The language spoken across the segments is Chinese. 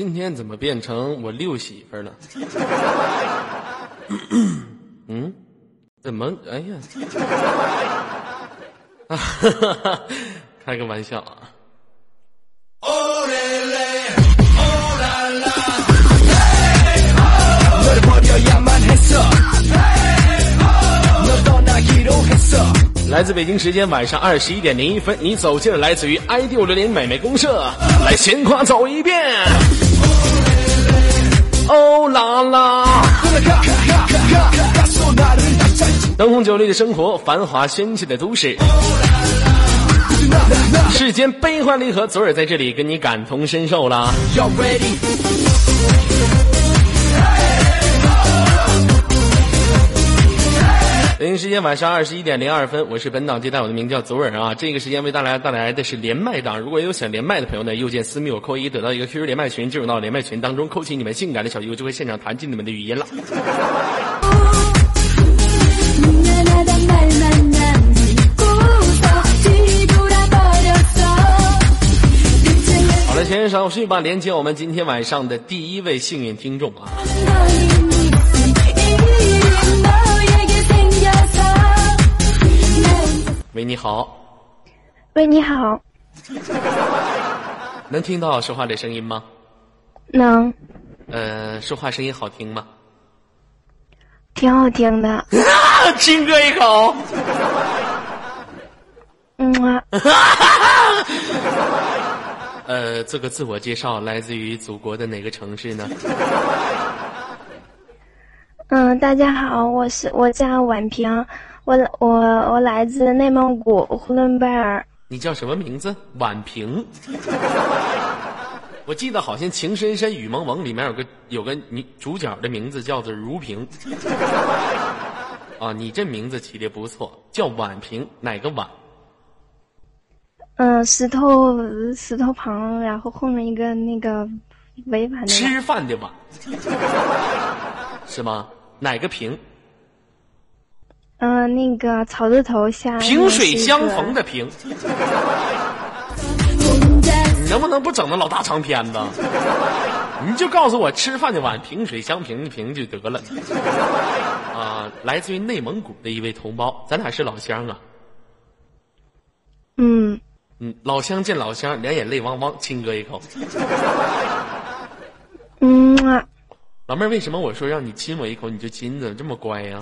今天怎么变成我六媳妇儿了？嗯，怎么？哎呀，啊，开个玩笑啊！来自北京时间晚上二十一点零一分，你走进了来自于 ID 五六零美美公社，来闲夸走一遍。哦啦啦！灯红酒绿的生活，繁华喧气的都市，世间悲欢离合，昨儿在这里跟你感同身受啦。北京时间晚上二十一点零二分，我是本档接待，我的名叫左耳啊。这个时间为大家带来的是连麦档，如果有想连麦的朋友呢，右键私密我扣一，得到一个 QQ 连麦群，进入到连麦群当中，扣起你们性感的小鱼，就会现场弹进你们的语音了。好了，先生，我续吧，连接我们今天晚上的第一位幸运听众啊。喂，你好。喂，你好。能听到说话的声音吗？能。呃，说话声音好听吗？挺好听的。亲哥一口。嗯啊。呃，做个自我介绍，来自于祖国的哪个城市呢？嗯，大家好，我是我叫婉平。我我我来自内蒙古呼伦贝尔。你叫什么名字？宛平。我记得好像《情深深雨蒙蒙》里面有个有个女主角的名字叫做如萍。啊，你这名字起的不错，叫宛平，哪个宛？嗯，石头石头旁，然后后面一个那个违反的。吃饭的碗，是吗？哪个平？嗯，那个草字头下萍水相逢的萍，你 能不能不整那老大长篇子？你就告诉我吃饭的碗萍水相平的平就得了。啊，来自于内蒙古的一位同胞，咱俩是老乡啊。嗯嗯，老乡见老乡，两眼泪汪汪，亲哥一口。嗯啊，老妹儿，为什么我说让你亲我一口你就亲？怎么这么乖呀？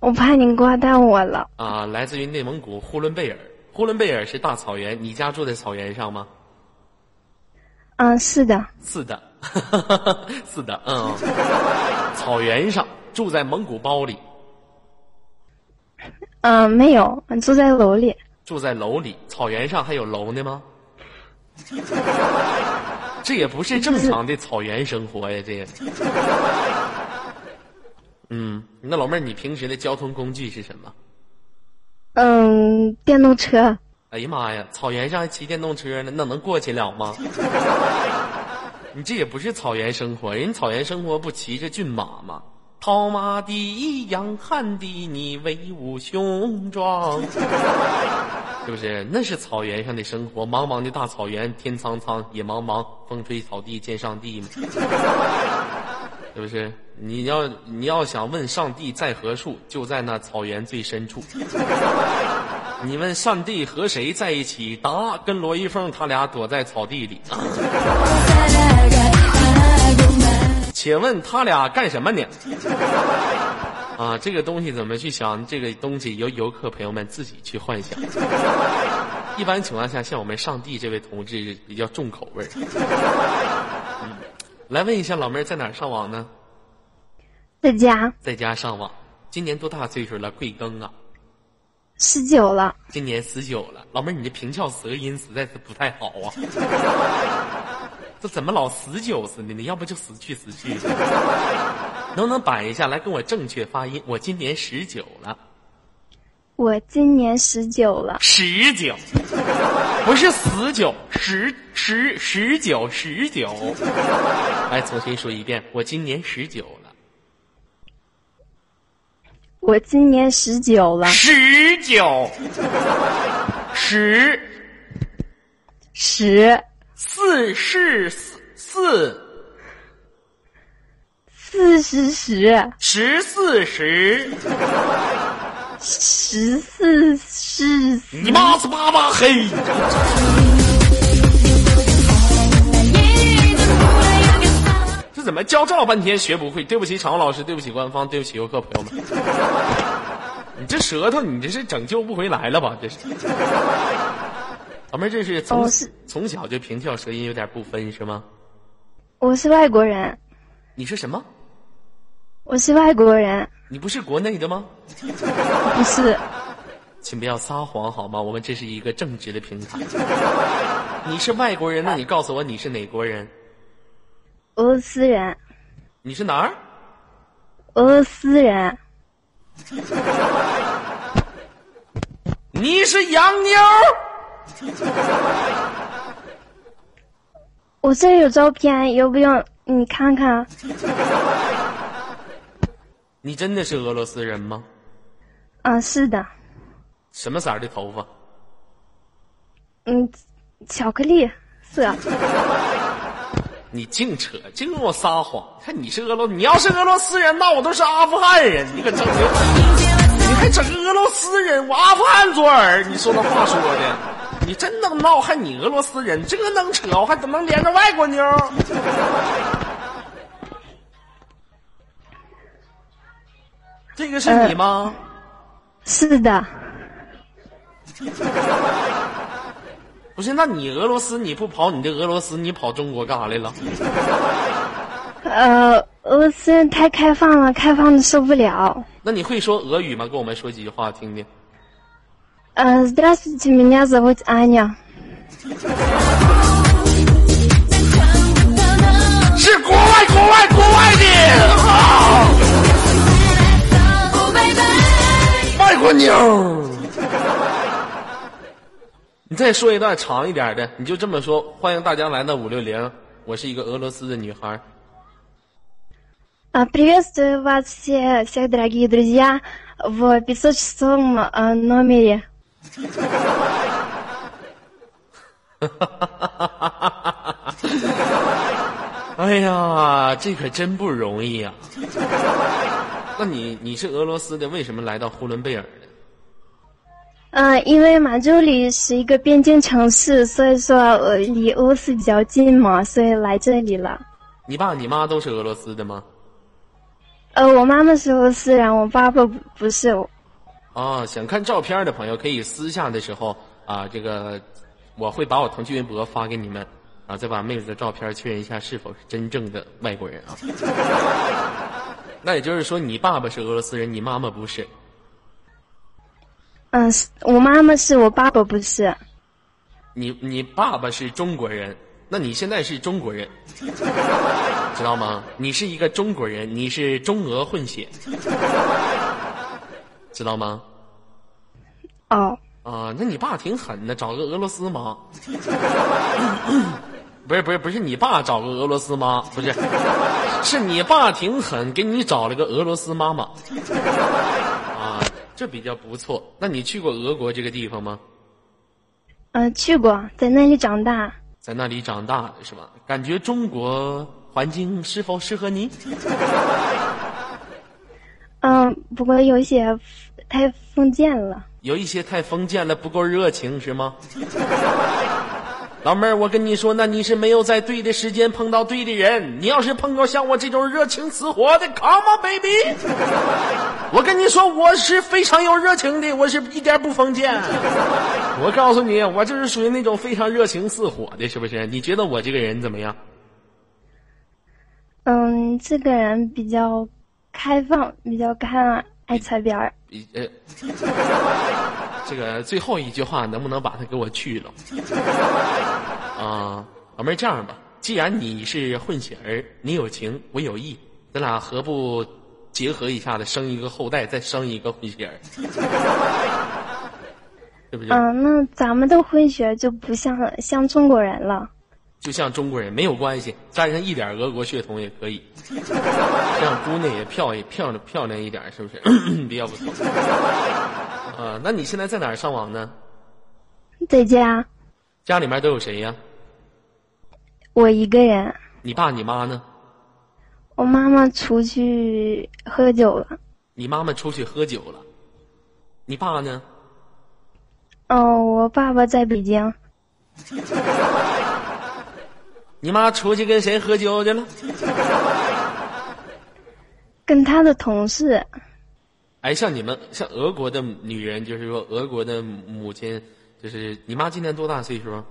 我怕你挂断我了啊！来自于内蒙古呼伦贝尔，呼伦贝尔是大草原，你家住在草原上吗？嗯，是的。是的，是的，嗯，草原上住在蒙古包里。嗯，没有，住在楼里。住在楼里，草原上还有楼呢吗？这也不是正常的草原生活呀，这。嗯，那老妹儿，你平时的交通工具是什么？嗯，电动车。哎呀妈呀，草原上还骑电动车呢，那能过去了吗？你这也不是草原生活，人草原生活不骑着骏马吗？套马的养汉的你威武雄壮，是不是？那是草原上的生活，茫茫的大草原，天苍苍，野茫茫，风吹草低见上帝嘛。是不是？你要你要想问上帝在何处，就在那草原最深处。你问上帝和谁在一起？答：跟罗一凤他俩躲在草地里。且问他俩干什么呢？啊，这个东西怎么去想？这个东西由游客朋友们自己去幻想。一般情况下，像我们上帝这位同志比较重口味嗯。来问一下老妹儿在哪儿上网呢？在家。在家上网。今年多大岁数了？贵庚啊？十九了。今年十九了，老妹儿，你这平翘舌音实在是不太好啊。这怎么老十九似的呢？要不就死去死去。能不能摆一下来跟我正确发音？我今年十九了。我今年十九了，十九，不是十九，十十十九十九。来，重新说一遍，我今年十九了。我今年十九了，十九，十十。四是四四。四十十。十四十，十四是你妈是巴巴黑。这怎么教这半天学不会？对不起，场务老师，对不起官方，对不起游客朋友们。你这舌头，你这是拯救不回来了吧？这是。老妹儿，这是从、哦是从小就平翘舌音有点不分是吗？我是外国人，你是什么？我是外国人，你不是国内的吗？不是请不要撒谎好吗？我们这是一个正直的平台。你是外国人，那你告诉我你是哪国人？俄罗斯人，你是哪儿？俄罗斯人，你是洋妞？我这儿有照片，要不要你看看？你真的是俄罗斯人吗？啊，是的，什么色儿的头发？嗯，巧克力色，你净扯，净跟我撒谎！看你是俄罗，你要是俄罗斯人，那我都是阿富汗人。你可整的，你还整个俄罗斯人，我阿富汗左耳。你说那话说的，你真能闹，还你俄罗斯人，这个能扯，我还怎么能连着外国妞？这个是你吗？是的，不是，那你俄罗斯你不跑你的俄罗斯，你跑中国干啥来了？呃，俄罗斯人太开放了，开放的受不了。那你会说俄语吗？跟我们说几句话听听。呃，Здравствуйте, меня зовут Аня。是国外国外国外的 啊！外国妞。你再说一段长一点的，你就这么说。欢迎大家来到五六零，我是一个俄罗斯的女孩。 А, Приветствую вас все, всех дорогие друзья в 506 э, номере. 哎呀，这可真不容易呀、 那你你是俄罗斯的，为什么来到呼伦贝尔呢？嗯，因为马周里是一个边境城市，所以说呃离俄罗斯比较近嘛，所以来这里了。你爸你妈都是俄罗斯的吗？呃，我妈妈是俄罗斯人，我爸爸不不是。啊，想看照片的朋友可以私下的时候啊，这个我会把我腾讯微博发给你们啊，再把妹子的照片确认一下是否是真正的外国人啊。那也就是说，你爸爸是俄罗斯人，你妈妈不是。嗯，我妈妈是我爸爸不是。你你爸爸是中国人，那你现在是中国人，知道吗？你是一个中国人，你是中俄混血，知道吗？哦，啊，那你爸挺狠的，找个俄罗斯妈。不是不是不是，你爸找个俄罗斯妈，不是，是你爸挺狠，给你找了个俄罗斯妈妈。啊，这比较不错。那你去过俄国这个地方吗？嗯、去过，在那里长大。在那里长大是吧？感觉中国环境是否适合你？嗯、不过有一些太封建了。有一些太封建了，不够热情是吗？老妹儿，我跟你说，那你是没有在对的时间碰到对的人。你要是碰到像我这种热情似火的，Come on baby！我跟你说，我是非常有热情的，我是一点不封建。我告诉你，我就是属于那种非常热情似火的，是不是？你觉得我这个人怎么样？嗯，这个人比较开放，比较开朗，爱擦边儿。这个最后一句话能不能把它给我去了？啊，老妹儿，这样吧，既然你是混血儿，你有情，我有意，咱俩何不结合一下子，生一个后代，再生一个混血儿，对不对？嗯，那咱们的混血就不像像中国人了。就像中国人没有关系，沾上一点俄国血统也可以，这样姑娘也漂亮漂亮漂亮一点，是不是？比较不错。啊，那你现在在哪儿上网呢？在家，家里面都有谁呀？我一个人。你爸你妈呢？我妈妈出去喝酒了。你妈妈出去喝酒了。你爸呢？哦，我爸爸在北京。你妈出去跟谁喝酒去了？跟他的同事。哎，像你们像俄国的女人，就是说俄国的母亲，就是你妈今年多大岁数？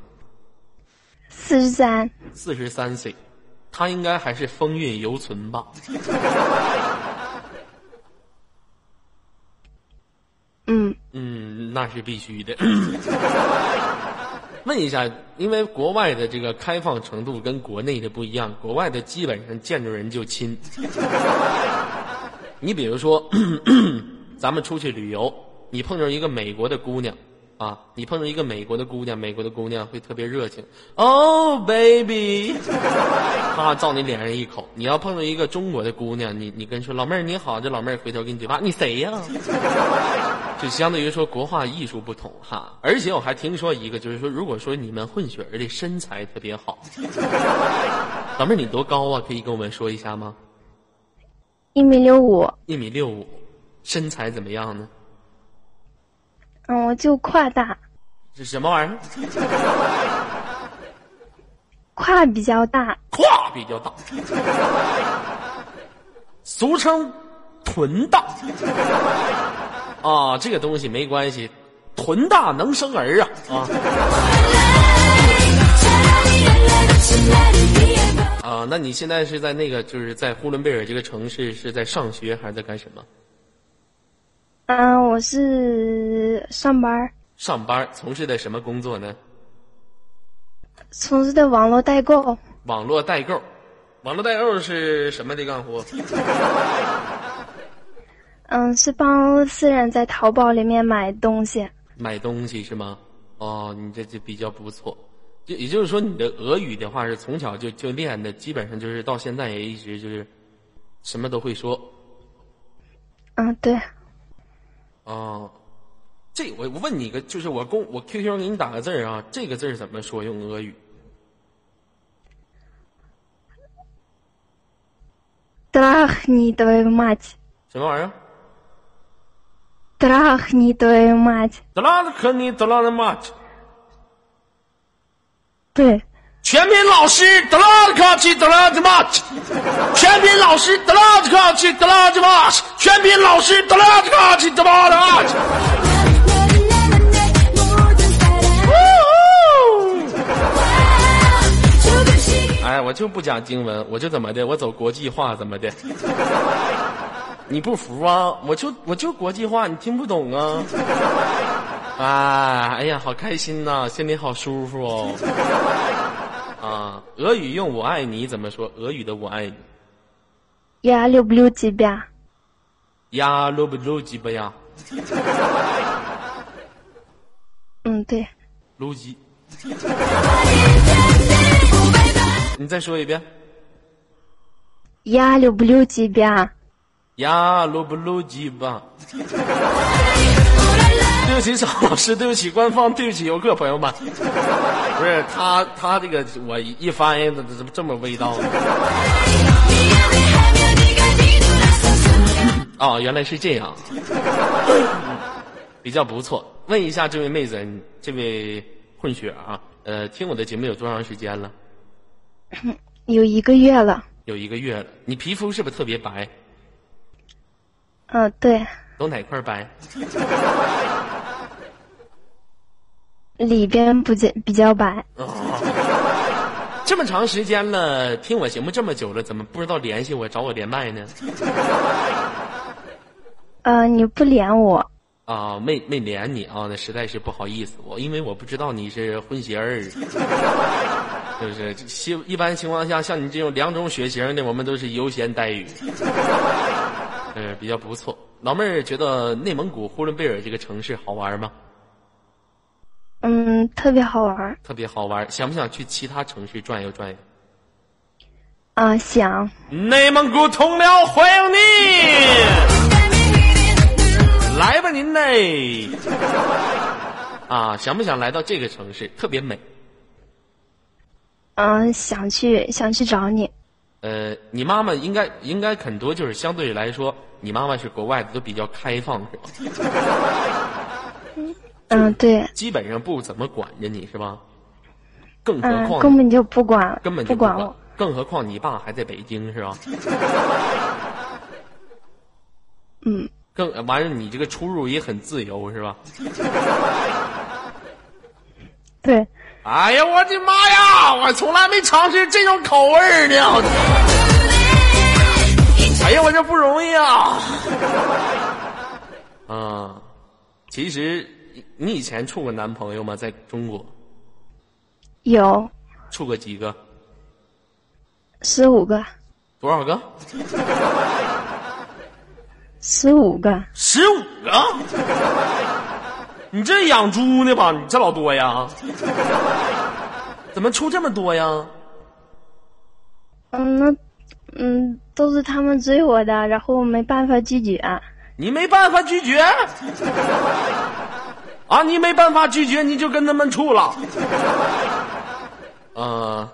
四十三。四十三岁，她应该还是风韵犹存吧？嗯。嗯，那是必须的。问一下，因为国外的这个开放程度跟国内的不一样，国外的基本上见着人就亲。你比如说，咱们出去旅游，你碰着一个美国的姑娘，啊，你碰着一个美国的姑娘，美国的姑娘会特别热情，哦，baby，啪，照你脸上一口。你要碰着一个中国的姑娘，你你跟说老妹儿你好，这老妹儿回头给你嘴巴，你谁呀？就相当于说国画艺术不同哈。而且我还听说一个，就是说，如果说你们混血儿的身材特别好，老妹儿你多高啊？可以跟我们说一下吗？一米六五，一米六五，身材怎么样呢？嗯，我就胯大。是什么玩意儿？胯比较大。胯比较大，俗称臀大。啊，这个东西没关系，臀大能生儿啊啊。啊，那你现在是在那个，就是在呼伦贝尔这个城市，是在上学还是在干什么？嗯，我是上班。上班，从事的什么工作呢？从事的网络代购。网络代购，网络代购是什么的干活？嗯，是帮私人在淘宝里面买东西。买东西是吗？哦，你这就比较不错。就也就是说，你的俄语的话是从小就就练的，基本上就是到现在也一直就是什么都会说。嗯，对。哦，这我我问你个，就是我公我 QQ 给你打个字儿啊，这个字儿怎么说？用俄语？德拉你的妈去！什么玩意儿？德拉你的妈去！德拉和你德拉的妈去！对，全民老师德拉的卡奇德拉的马奇，全民老师德拉的卡奇德拉的马奇，全民老师德拉的卡奇德拉的。哎，我就不讲经文，我就怎么的，我走国际化怎么的？你不服啊？我就我就国际化，你听不懂啊？啊，哎呀，好开心呐，心里好舒服哦。啊，俄语用“我爱你”怎么说？俄语的“我爱你”。呀，六不六几遍？呀，六不六几遍呀？嗯，对。六几。你再说一遍。呀，六不六几遍？对不起，张老师，对不起，官方，对不起，游客朋友们，不是他，他这个我一翻译怎么这么味道呢？哦，原来是这样，比较不错。问一下这位妹子，这位混血啊，呃，听我的节目有多长时间了？有一个月了。有一个月了，你皮肤是不是特别白？嗯，对。都哪块白？里边不见比较白。哦 这么长时间了，听我节目这么久了，怎么不知道联系我找我连麦呢？呃，你不连我。啊，没没连你啊，那实在是不好意思，我因为我不知道你是混血儿，是不是？一一般情况下，像你这种两种血型的，我们都是优先待遇。嗯，比较不错。老妹儿觉得内蒙古呼伦贝尔这个城市好玩吗？嗯，特别好玩。特别好玩，想不想去其他城市转悠转悠？啊，想。内蒙古同僚欢迎你，来吧您嘞！啊，想不想来到这个城市？特别美。嗯、想去想去找你。呃，你妈妈应该应该很多，就是相对来说，你妈妈是国外的，都比较开放，是吧？嗯，对，基本上不怎么管着你是吧？更何嗯，况根本就不管，根本就不管我。更何况你爸还在北京是吧？嗯，更完了，你这个出入也很自由是吧？对，哎呀，我的妈呀！我从来没尝试这种口味儿呢。哎呀，我这不容易啊！啊，其实你以前处过男朋友吗？在中国有处过几个？十五个，多少个？十五个，十五个？你这养猪呢吧？你这老多呀？怎么出这么多呀？嗯，那嗯都是他们追我的，然后没办法拒绝。你没办法拒绝啊！你没办法拒绝，你就跟他们处了。呃，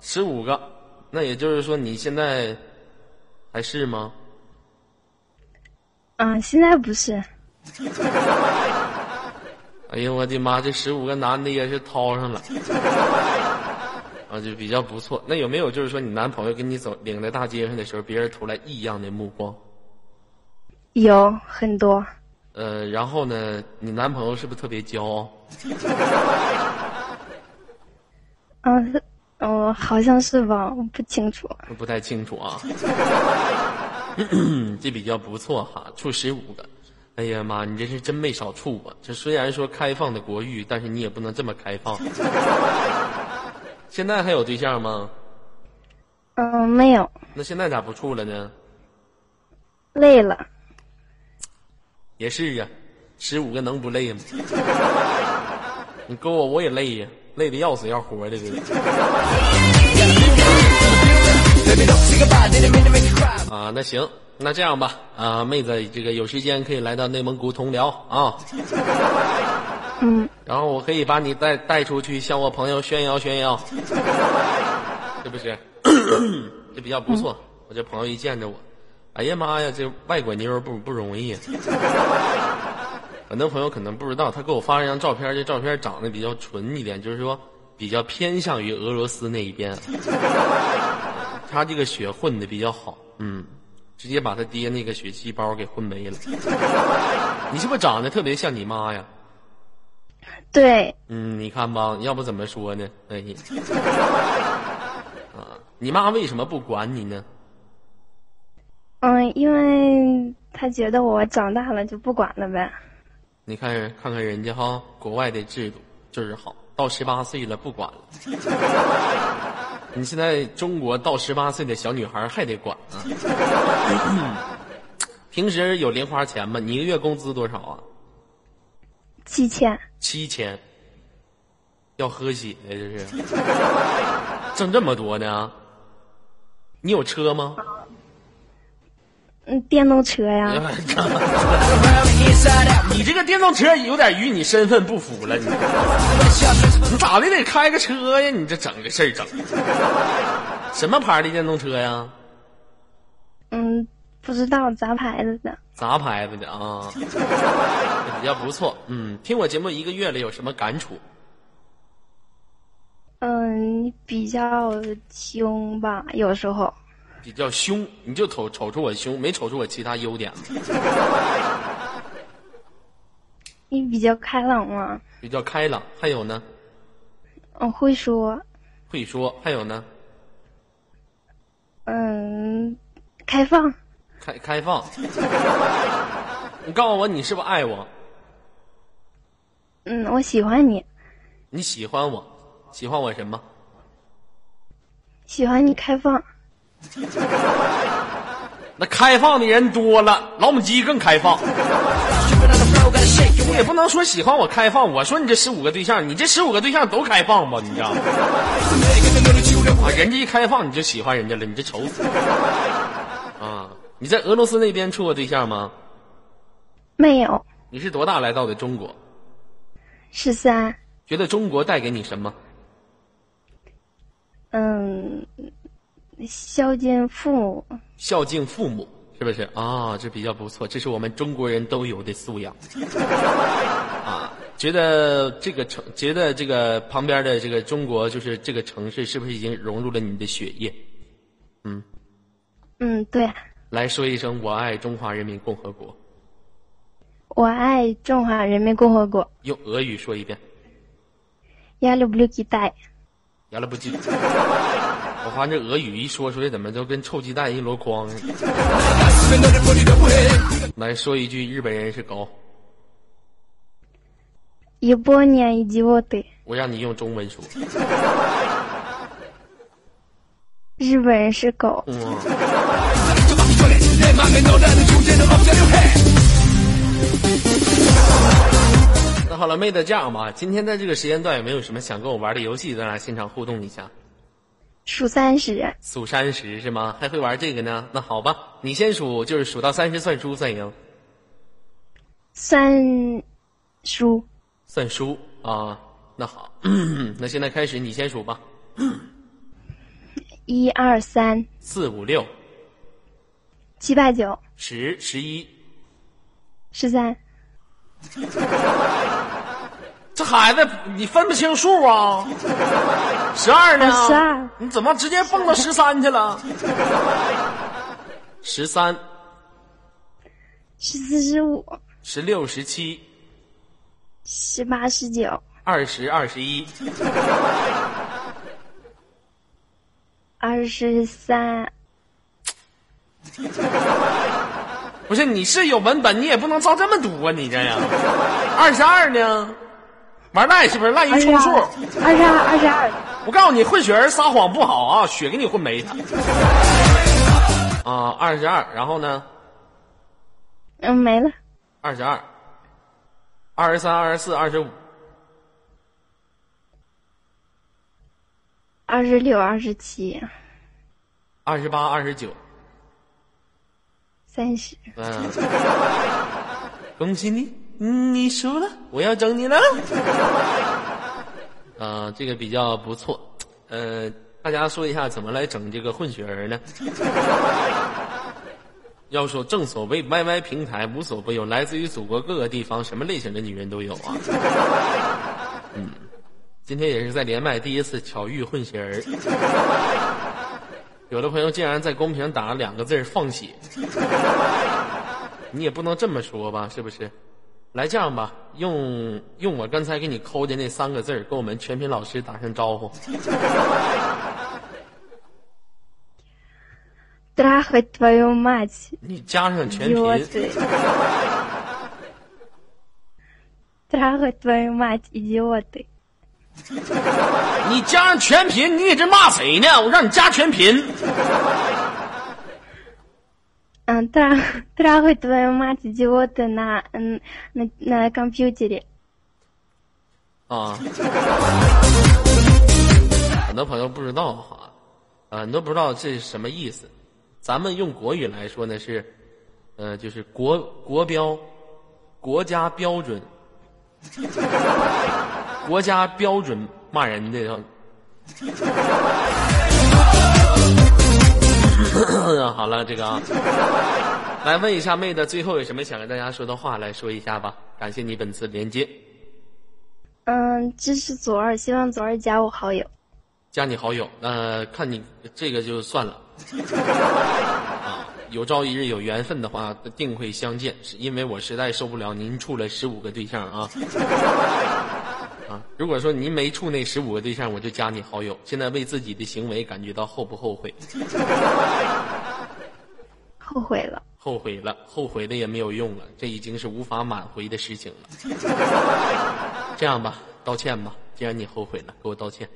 十五个，那也就是说你现在还是吗？嗯，现在不是，哎呀，我的妈！这十五个男的也是掏上了，啊，就比较不错。那有没有就是说你男朋友跟你走领在大街上的时候，别人投来异样的目光？有很多。呃，然后呢，你男朋友是不是特别骄傲？嗯，是哦，好像是吧，我不清楚。不太清楚啊。这比较不错哈，处十五个。哎呀妈，你这是真没少处啊！这虽然说开放的国域，但是你也不能这么开放。现在还有对象吗？嗯，没有，那现在咋不处了呢？累了。也是啊，十五个能不累吗？你勾我我也累呀，累得要死要活的，这个。啊，那行，那这样吧，啊，妹子，这个有时间可以来到内蒙古同辽啊，嗯，然后我可以把你带带出去，向我朋友炫耀炫耀，是不是？这比较不错。我这朋友一见着我，哎呀妈呀，这外国妞儿不不容易啊。很多朋友可能不知道，他给我发了一张照片，这照片长得比较纯一点，就是说比较偏向于俄罗斯那一边。他这个血混的比较好，嗯，直接把他爹那个血细胞给混没了。你是不是长得特别像你妈呀？对，嗯，你看吧，要不怎么说呢？哎呀，啊，你妈为什么不管你呢？嗯，因为他觉得我长大了就不管了呗。你看看看人家哈，国外的制度就是好，到十八岁了不管了。你现在中国到十八岁的小女孩还得管啊？平时有零花钱吗？你一个月工资多少啊？七千，七千，要喝血呀这是，挣这么多呢？你有车吗？嗯，电动车呀，你这个电动车有点与你身份不符了，你你咋的得开个车呀？你这整个事儿整，什么牌的电动车呀？嗯，不知道杂牌子的。杂牌子的啊，比较不错。嗯，听我节目一个月了，有什么感触？嗯，比较凶吧，有时候。比较凶，你就瞅瞅出我凶，没瞅出我其他优点吗？你比较开朗吗，比较开朗，还有呢？我，会说，会说，还有呢？嗯，开放。开开放。你告诉我，你是不是爱我？嗯，我喜欢你，你喜欢我？喜欢我什么？喜欢你开放。那开放的人多了，老母鸡更开放。你也不能说喜欢我开放，我说你这十五个对象，你这十五个对象都开放吧？你知道吗？啊，人家一开放你就喜欢人家了，你这愁死啊！你在俄罗斯那边处过对象吗？没有，你是多大来到的中国？十三。觉得中国带给你什么？嗯，孝敬父母。孝敬父母是不是啊？这比较不错，这是我们中国人都有的素养啊。觉得这个城，觉得这个旁边的这个中国，就是这个城市，是不是已经融入了你的血液？嗯，嗯，对。来说一声“我爱中华人民共和国”。我爱中华人民共和国。用俄语说一遍。Я люблю Китай。亚了不鸡。 我发现这俄语一说出来，怎么都跟臭鸡蛋一箩筐。来说一句，日本人是狗。一波年一季我得。我让你用中文说。日本人是狗。那好了，妹子，这样吧，今天在这个时间段有没有什么想跟我玩的游戏，咱俩现场互动一下？数三十。数三十是吗？还会玩这个呢？那好吧，你先数，就是数到三十算输算赢。算输。算输啊？那好，那现在开始，你先数吧。一二三四五六七八九十十一十三，这孩子你分不清数啊？十二呢？十二，你怎么直接蹦到十三去了？十三，十四十五，十六十七，十八十九，二十二十一。二十三，不是你是有文本，你也不能照这么读啊！你这样，二十二呢？玩赖是不是滥竽充数？二十二，二十二。我告诉你，混血儿撒谎不好啊，血给你混没了。啊，二十二，然后呢？嗯，没了。二十二，二十三，二十四，二十五。二十六，二十七，二十八，二十九，三十。嗯，恭喜你，你输了，我要整你了。啊，这个比较不错。呃，大家说一下怎么来整这个混血儿呢？要说正所谓 YY 平台无所不有，来自于祖国各个地方，什么类型的女人都有啊。嗯。今天也是在连麦第一次巧遇混血儿，有的朋友竟然在公屏打了两个字放血，你也不能这么说吧，是不是？来这样吧，用用我刚才给你抠的那三个字儿跟我们全品老师打声招呼。你加上全频。你加上全频，你这骂谁呢？我让你加全频。嗯，他他会对骂自己我的那嗯那那 computer 里。啊。很多朋友不知道哈，啊，你都不知道这是什么意思。咱们用国语来说呢是，呃，就是国国标，国家标准。国家标准骂人的，好了，这个啊，来问一下妹子，最后有什么想跟大家说的话，来说一下吧。感谢你本次连接。嗯，支持左二，希望左二加我好友。加你好友，那看你这个就算了。啊，有朝一日有缘分的话，定会相见。是因为我实在受不了您处了十五个对象啊。啊，如果说您没处那十五个对象，我就加你好友。现在为自己的行为感觉到后不后悔？后悔了，后悔了，后悔的也没有用了，这已经是无法挽回的事情了。这样吧，道歉吧，既然你后悔了，给我道歉。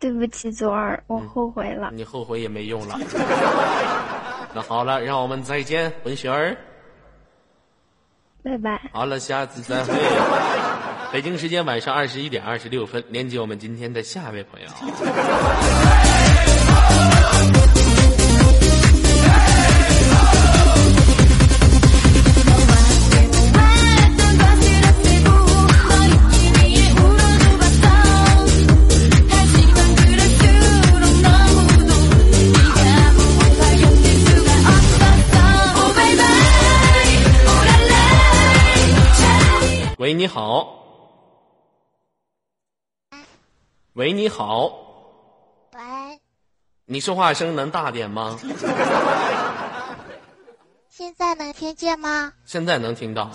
对不起，左耳，我后悔了。你后悔也没用了。那好了，让我们再见，文雪儿。拜拜。好了，下次再会。北京时间晚上二十一点二十六分连接我们今天的下一位朋友。喂你好。喂，你好。喂，你说话声能大点吗？现在能听见吗？现在能听到。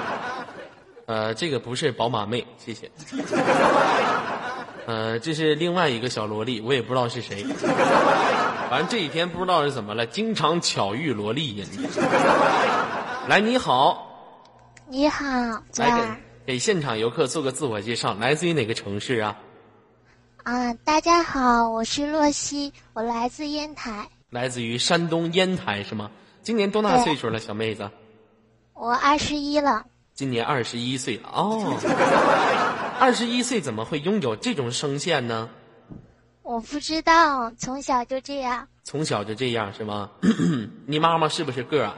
呃，这个不是宝马妹，谢谢。呃，这是另外一个小萝莉，我也不知道是谁。反正这几天不知道是怎么了，经常巧遇萝莉呀。来，你好，你好，这来儿给给现场游客做个自我介绍，来自于哪个城市啊？啊，大家好，我是洛西，我来自烟台，来自于山东烟台是吗？今年多大岁数了，小妹子？我二十一了。今年二十一岁了哦。二十一岁怎么会拥有这种声线呢？我不知道，从小就这样。从小就这样是吗？你妈妈是不是个矮？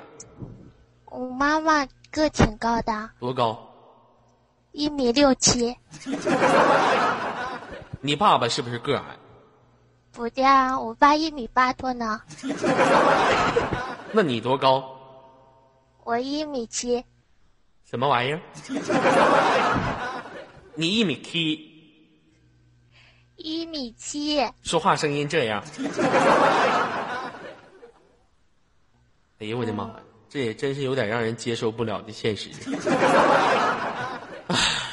我妈妈个挺高的，多高？一米六七。你爸爸是不是个矮？不对啊，我爸一米八多呢，那你多高？我一米七。什么玩意儿？你一米七，一米七，说话声音这样。哎呦我的妈呀，这也真是有点让人接受不了的现实。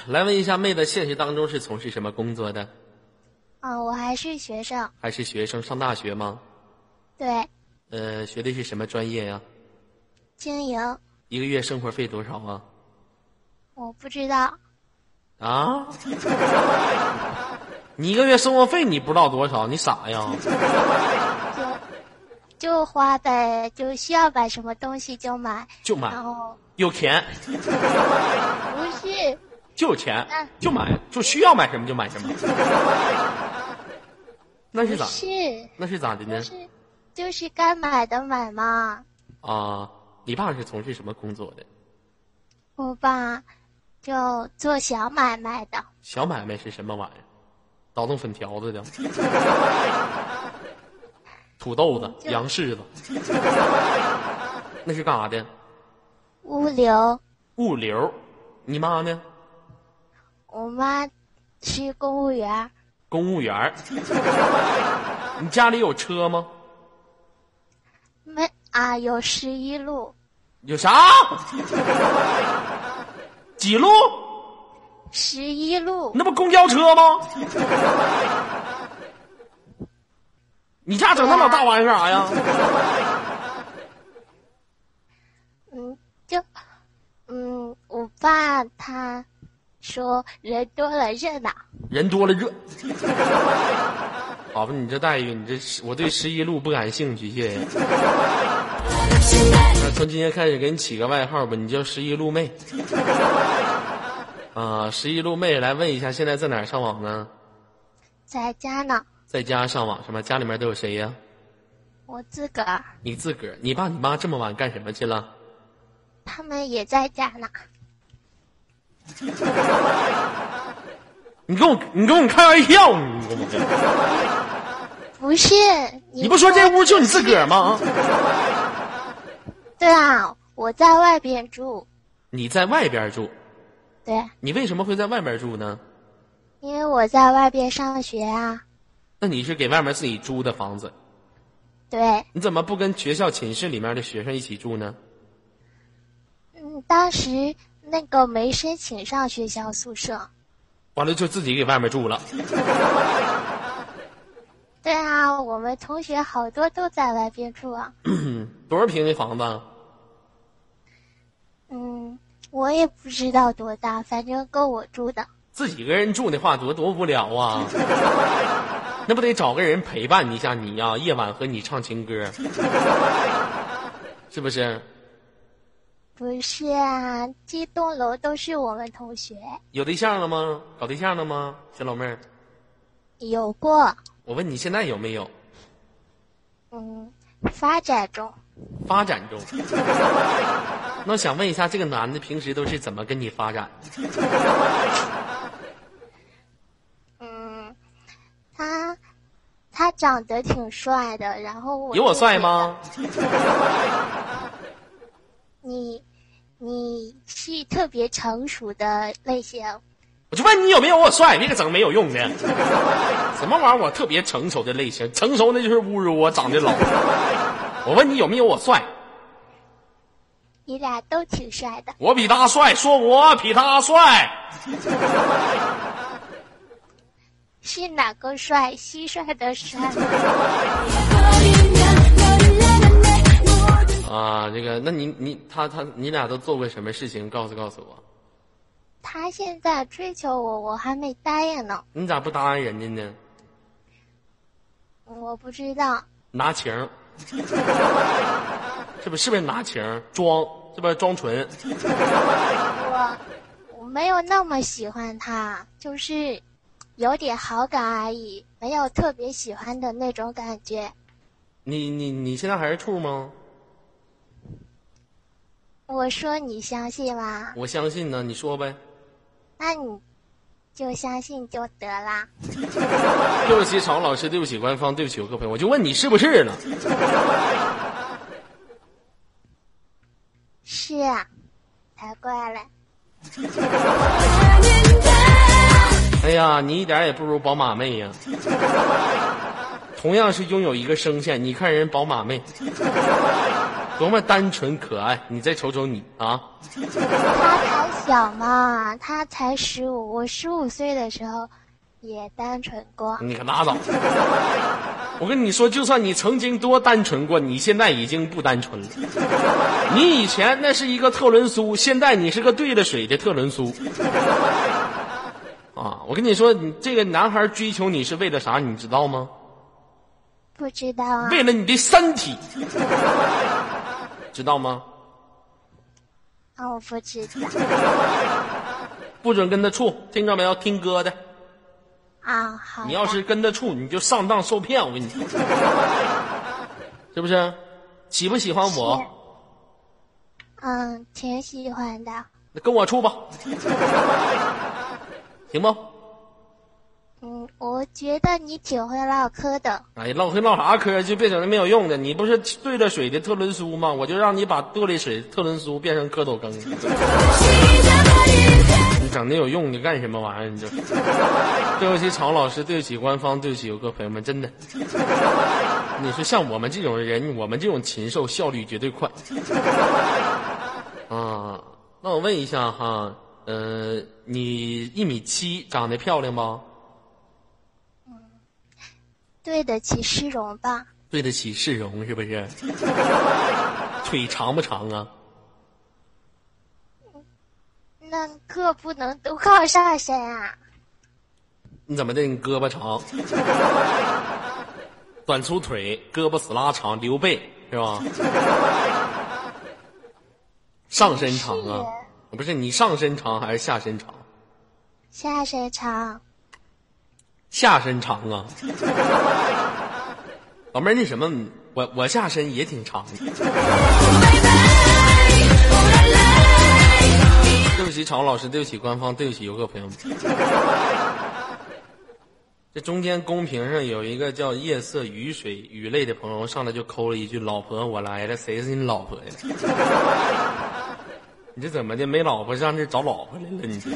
唉来问一下妹子，现实当中是从事什么工作的？啊，我还是学生。还是学生？上大学吗？对，呃，学的是什么专业呀？经营，一个月生活费多少啊？我不知道。啊？你一个月生活费你不知道多少？你傻呀？就就花呗，就需要买什么东西就买，就买，然后有钱不是，就有钱嗯就买，就需要买什么就买什么。那是咋？是，那是咋的呢就？是就是该买的买嘛。啊，你爸是从事什么工作的？我爸就做小买卖的，小买卖是什么玩意儿？倒腾粉条子的，土豆子、就洋柿子，那是干啥的？物流。物流。你妈呢？我妈是公务员，公务员儿。你家里有车吗？没啊，有十一路，有啥？几路？十一路。那不公交车吗？你家整那么大玩意儿干啥呀？嗯，就嗯，我爸他说人多了热闹。人多了热。好吧，你这待遇，你这十我对十一路不感兴趣，谢谢。那从今天开始给你起个外号吧，你叫十一路妹。啊，十一路妹，来问一下，现在在哪儿上网呢？在家呢，在家上网是吗？家里面都有谁呀？我自个儿，你自个儿，你爸你妈这么晚干什么去了？他们也在家呢。你跟我，你跟我开玩笑，你跟我，不是，你你不说这屋就你自个儿吗？对啊，我在外边住。你在外边住，对，你为什么会在外边住呢？因为我在外边上学啊。那你是给外面自己租的房子，对，你怎么不跟学校寝室里面的学生一起住呢？嗯，当时那个没申请上学校宿舍。完了就自己给外面住了。对啊，我们同学好多都在外边住啊。多少平的房子？嗯，我也不知道多大，反正够我住的。自己一个人住的话，多多无聊啊！那不得找个人陪伴一下你呀、夜晚和你唱情歌，是不是？不是啊，这栋楼都是我们同学，有对象了吗？搞对象了吗？小老妹儿，有过，我问你现在有没有嗯，发展中。发展中？那我想问一下，这个男的平时都是怎么跟你发展？嗯，他他长得挺帅的，然后我有我帅吗？你你是特别成熟的类型。我就问你有没有我帅，你给整没有用的。什么玩意儿？我特别成熟的类型，成熟那就是侮辱我长得老。我问你有没有我帅？你俩都挺帅的。我比他帅，说我比他帅。是哪个帅？蟋蟀的帅。啊，这个，那你你他他你俩都做过什么事情？告诉告诉我。他现在追求我，我还没答应呢。你咋不答应人家呢？我不知道。拿情，是不是不是拿情装？是不是装纯？我我没有那么喜欢他，就是有点好感而已，没有特别喜欢的那种感觉。你你你现在还是处吗？我说你相信吗？我相信呢，你说呗。那你就相信就得啦。对不起，曹老师，对不起，官方，对不起，我各位朋友，我就问你是不是呢？是啊，才怪嘞！哎呀，你一点也不如宝马妹呀！同样是拥有一个声线，你看人宝马妹。多么单纯可爱！你再瞅瞅你啊！他才小嘛，他才十五，我十五岁的时候也单纯过。你可拉倒！我跟你说，就算你曾经多单纯过，你现在已经不单纯了。你以前那是一个特仑苏，现在你是个兑了水的特仑苏。啊！我跟你说，你这个男孩追求你是为了啥？你知道吗？不知道啊。为了你的身体。知道吗？啊，我不知道。不准跟他处，听着没有？听哥的。啊，好。你要是跟他处，你就上当受骗。我跟你说，是不是？喜不喜欢我？嗯，挺喜欢的。那跟我处吧，行不？嗯，我觉得你挺会唠嗑的。哎，唠会唠啥嗑？就别整那没有用的。你不是兑了水的特仑苏吗？我就让你把兑了水特仑苏变成蝌蚪羹。你整那有用？你干什么玩意儿？你这。对不起，常老师，对不起，官方，对不起，游客朋友们，真的。你说像我们这种人，我们这种禽兽，效率绝对快。啊，那我问一下哈，呃，你一米七，长得漂亮吗？对得起市容吧？对得起市容是不是？腿长不长啊？那可不能都靠上身啊！你怎么的？你胳膊长，短粗腿，胳膊死拉长，刘备是吧？上身长啊？不是你上身长还是下身长？下身长。下身长啊，老妹儿，那什么，我我下身也挺长的。对不起，常老师，对不起，官方，对不起，游客朋友们。这中间公屏上有一个叫夜色雨水雨泪的朋友上来就扣了一句：“老婆，我来了，谁是你老婆呀？” 你这怎么的？没老婆上这找老婆来了？你这。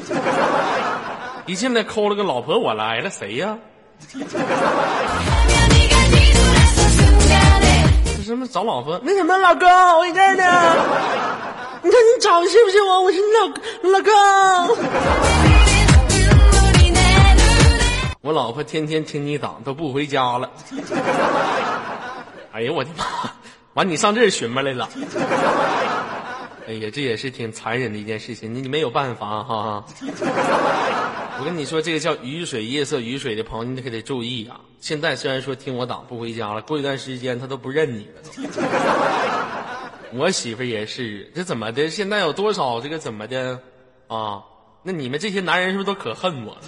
一进来抠了个老婆，我来了，谁呀？这什么找老婆？那什么老公，我在这儿呢。你看你找的是不是我？我是你老老公。我老婆天天听你讲，都不回家了。哎呀，我的妈！完，你上这儿寻摸来了。哎呀，这也是挺残忍的一件事情，你你没有办法哈。我跟你说，这个叫雨水夜色雨水的朋友，你可得注意啊！现在虽然说听我党不回家了，过一段时间他都不认你了。我媳妇也是，这怎么的？现在有多少这个怎么的啊？那你们这些男人是不是都可恨我了？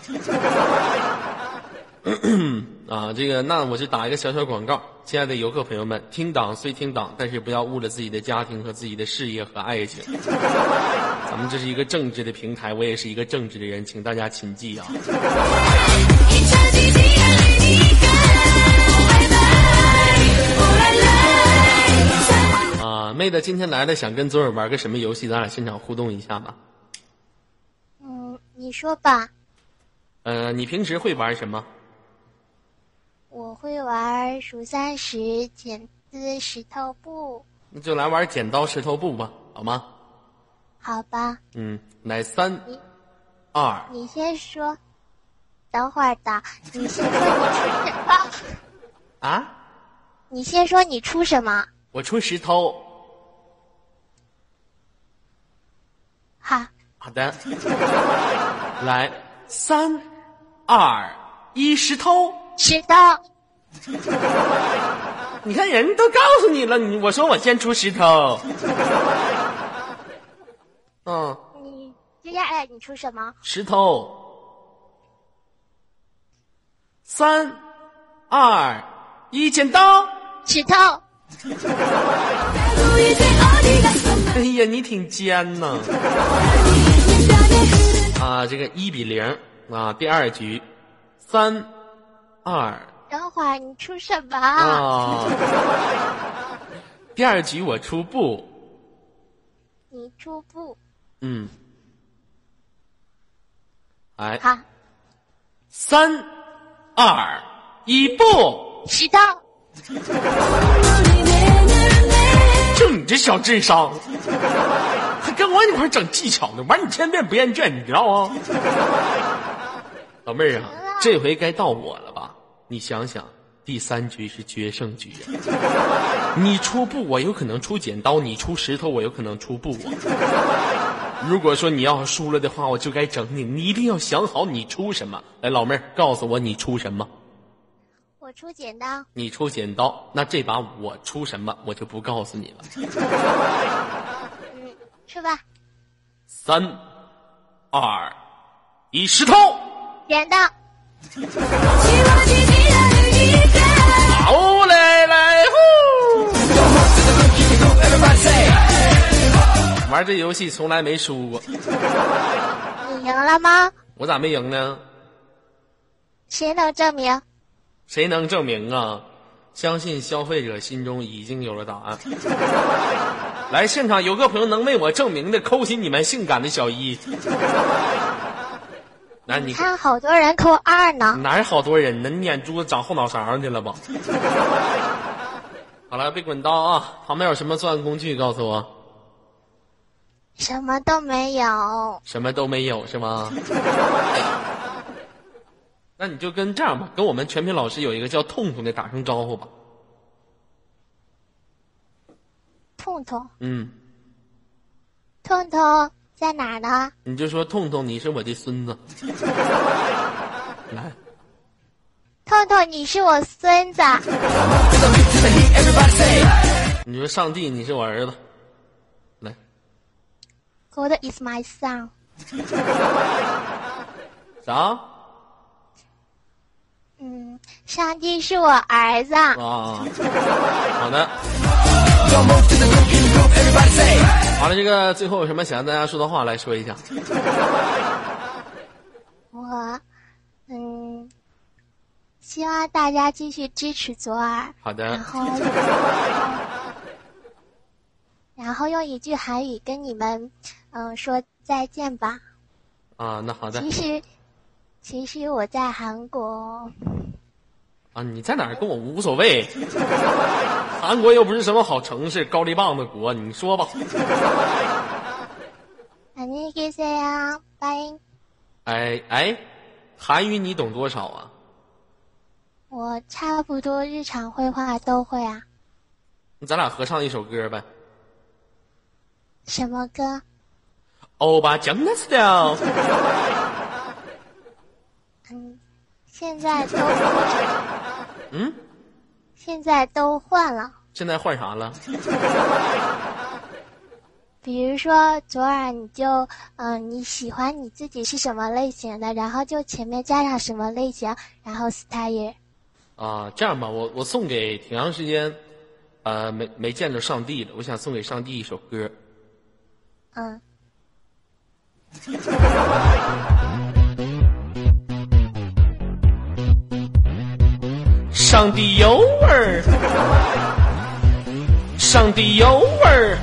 啊，这个那我就打一个小小广告，亲爱的游客朋友们，听党虽听党，但是不要误了自己的家庭和自己的事业和爱情。咱们这是一个正直的平台，我也是一个正直的人，请大家谨记啊。啊，妹子今天来了，想跟左耳玩个什么游戏？咱俩现场互动一下吧。嗯，你说吧。呃，你平时会玩什么？我会玩数三十、剪子、石头布。那就来玩剪刀石头布吧，好吗？好吧。嗯，来三你二，你先说。等会儿的，你先说你出什么？啊，你先说你出什么？我出石头。好，好的，来三二一，石头。石头。你看人都告诉你了，你我说我先出石头。嗯，你接下来你出什么？石头。三二一，剪刀。石头。哎呀，你挺尖呐！啊，这个一比零啊，第二局，三二等会儿你出什么？啊，第二局我出布，你出布。嗯，哎，好，三二一，布，迟到。就你这小智商，还跟我一块儿整技巧呢，玩你千遍不厌倦，你知道吗？老妹儿啊，这回该到我了吧？你想想，第三局是决胜局啊！你出布，我有可能出剪刀；你出石头，我有可能出布啊！如果说你要是输了的话，我就该整你。你一定要想好你出什么。来，老妹儿，告诉我你出什么？我出剪刀。你出剪刀，那这把我出什么，我就不告诉你了。嗯，出吧。三二一，石头。剪刀。好来来呼！玩这游戏从来没输过，你赢了吗？我咋没赢呢？谁能证明？谁能证明啊？相信消费者心中已经有了答案。来，现场有个朋友能为我证明的，扣起你们性感的小一。来，你看，好多人扣二呢。哪有好多人呢？你眼珠子长后脑勺上去了吧？好了，别滚刀啊！旁边有什么作案工具？告诉我。什么都没有。什么都没有是吗？那你就跟这样吧，跟我们全品老师有一个叫痛痛的打声招呼吧。痛痛，嗯，痛痛在哪儿呢？你就说痛痛，你是我的孙子。来，痛痛，你是我孙子。你说上帝，你是我儿子。来，God is my son。啥？嗯，上帝是我儿子。啊，好的。好了，这个最后有什么想跟大家说的话来说一下？我，嗯，希望大家继续支持左耳。好的然。后，然后用一句韩语跟你们，嗯、说再见吧。啊，那好的其实，其实我在韩国，啊，你在哪儿跟我无所谓。韩国又不是什么好城市，高丽棒子国，你说吧。안녕히계세요迎。哎哎，韩语你懂多少啊？我差不多日常会话都会啊。咱俩合唱一首歌呗。什么歌？欧巴江南 style。嗯，现在都。嗯。现在都换了。现在换啥了？比如说，昨晚你就嗯、你喜欢你自己是什么类型的，然后就前面加上什么类型，然后 style。啊，这样吧，我我送给挺长时间，呃，没没见着上帝了，我想送给上帝一首歌。嗯，上帝有味儿。上帝有味儿。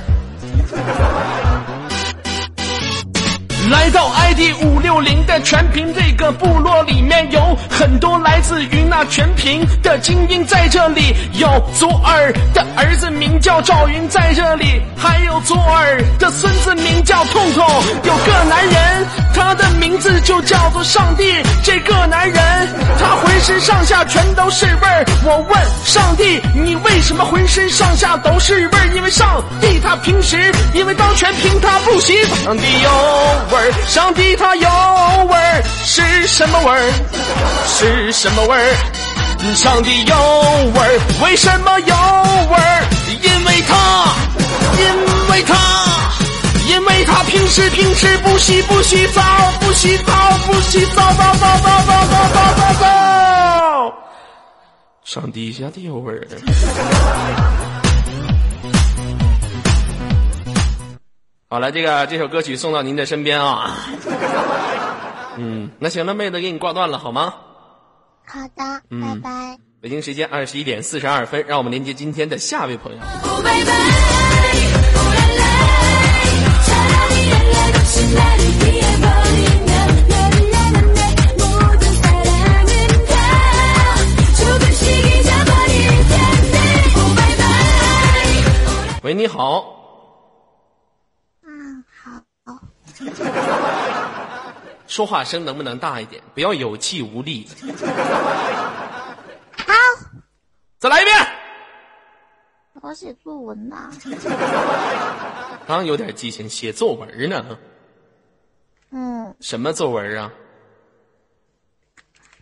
来到 ID 五六零的全屏这个部落里面，有很多来自于那全屏的精英在这里。有左耳的儿子名叫赵云在这里，还有左耳的孙子名叫痛痛。有个男人，他的名字就叫做上帝。这个男人，他浑身上下全都是味儿。我问上帝，你为什么浑身上下都是味儿？因为上帝他平时因为当全屏他不洗澡。上帝有味儿，上帝它有味儿，是什么味儿？是什么味儿？上帝有味儿，为什么有味儿？因为他，因为他，因为他平时平时不洗不洗澡，不洗澡不洗澡，澡澡澡澡澡澡澡澡。上帝下的有味儿。好了，这个这首歌曲送到您的身边啊。嗯，那行了，妹子，给你挂断了好吗？好的，拜拜。北京时间二十一点四十二分，让我们连接今天的下位朋友。喂，你好。嗯，好。说话声能不能大一点？不要有气无力。好，再来一遍。我写作文呢。刚有点激情，写作文呢。嗯，什么作文啊？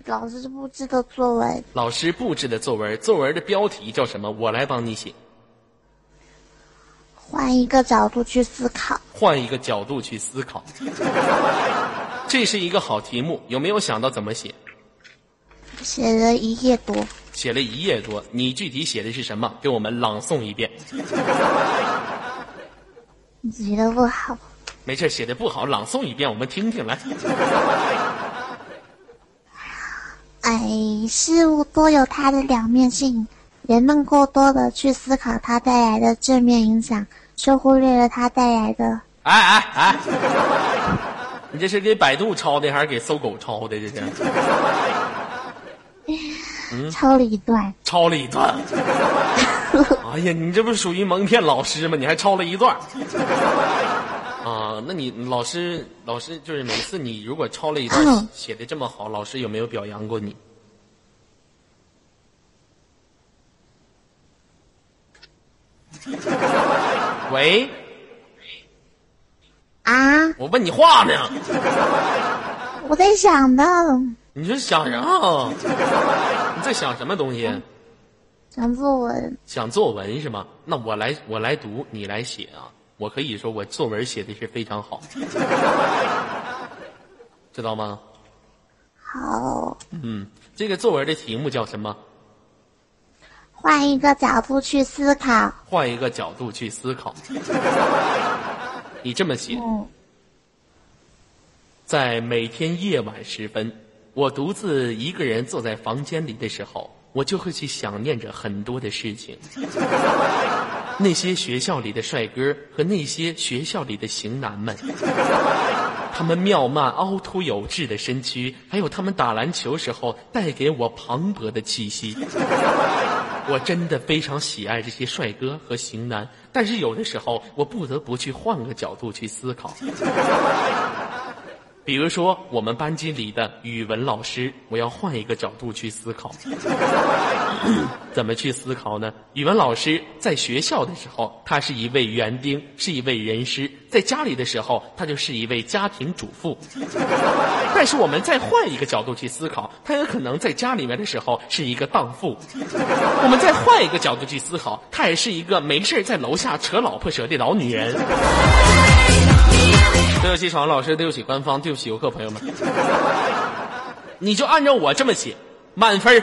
老师布置的作文。老师布置的作文，作文的标题叫什么？我来帮你写。换一个角度去思考。换一个角度去思考。这是一个好题目，有没有想到怎么写？写了一页多。写了一页多，你具体写的是什么？给我们朗诵一遍。你写的不好。没事，写的不好，朗诵一遍，我们听听来。哎，事物都有它的两面性，人们过多的去思考它带来的正面影响，却忽略了它带来的。哎哎哎！你这是给百度抄的，还是给搜狗抄的？这是？嗯 抄了一段。抄了一段。哎呀，你这不是属于蒙骗老师吗？你还抄了一段。啊，那你老师老师就是每次你如果抄了一段写的这么好，老师有没有表扬过你？喂。啊！我问你话呢。我在想呢。你这想啥？你在想什么东西？想作文。想作文是吗？那我来，我来读，你来写啊。我可以说我作文写的是非常好，知道吗？好。嗯，这个作文的题目叫什么？换一个角度去思考。换一个角度去思考。你这么写，在每天夜晚时分，我独自一个人坐在房间里的时候，我就会去想念着很多的事情。那些学校里的帅哥和那些学校里的型男们，他们妙曼凹凸有致的身躯，还有他们打篮球时候带给我磅礴的气息。我真的非常喜爱这些帅哥和型男，但是有的时候我不得不去换个角度去思考。比如说，我们班级里的语文老师，我要换一个角度去思考。怎么去思考呢？语文老师在学校的时候，他是一位园丁，是一位人师；在家里的时候，他就是一位家庭主妇。但是我们再换一个角度去思考，他有可能在家里面的时候是一个荡妇。我们再换一个角度去思考，他也是一个没事在楼下扯老婆舌的老女人。对不起，闯老师，对不起，官方，对不起，游客朋友们。你就按照我这么写，满分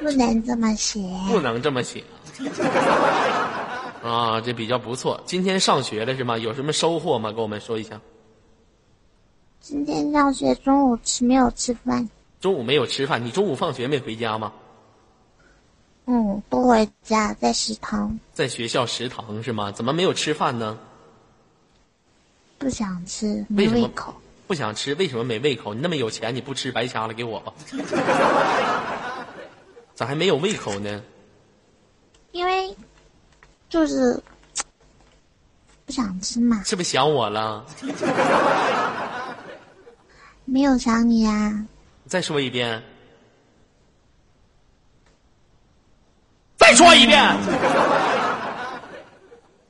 不能这么写。不能这么写。啊，这比较不错。今天上学了是吗？有什么收获吗？跟我们说一下。今天上学中午吃没有吃饭。中午没有吃饭，你中午放学没回家吗？嗯，不回家，在食堂，在学校食堂是吗？怎么没有吃饭呢？不想吃，没胃口。不想吃？为什么没胃口？你那么有钱，你不吃白瞎了，给我吧。咋还没有胃口呢？因为就是不想吃嘛，是不是想我了？没有想你啊。再说一遍。再说一遍。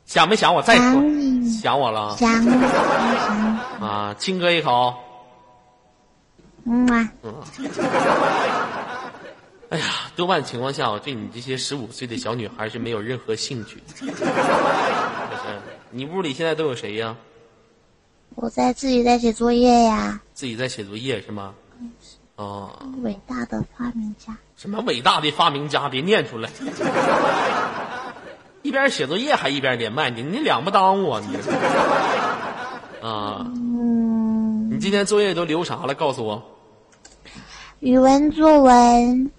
想没想我？再说想我了啊！亲哥一口。嗯啊，哎呀，多半情况下，我对你这些十五岁的小女孩是没有任何兴趣。你屋里现在都有谁呀？我在自己在写作业呀。自己在写作业是吗？哦，伟大的发明家，什么伟大的发明家？别念出来！一边写作业还一边连麦，你你两不耽误啊你！啊，嗯，你今天作业都留啥了？告诉我。语文作文，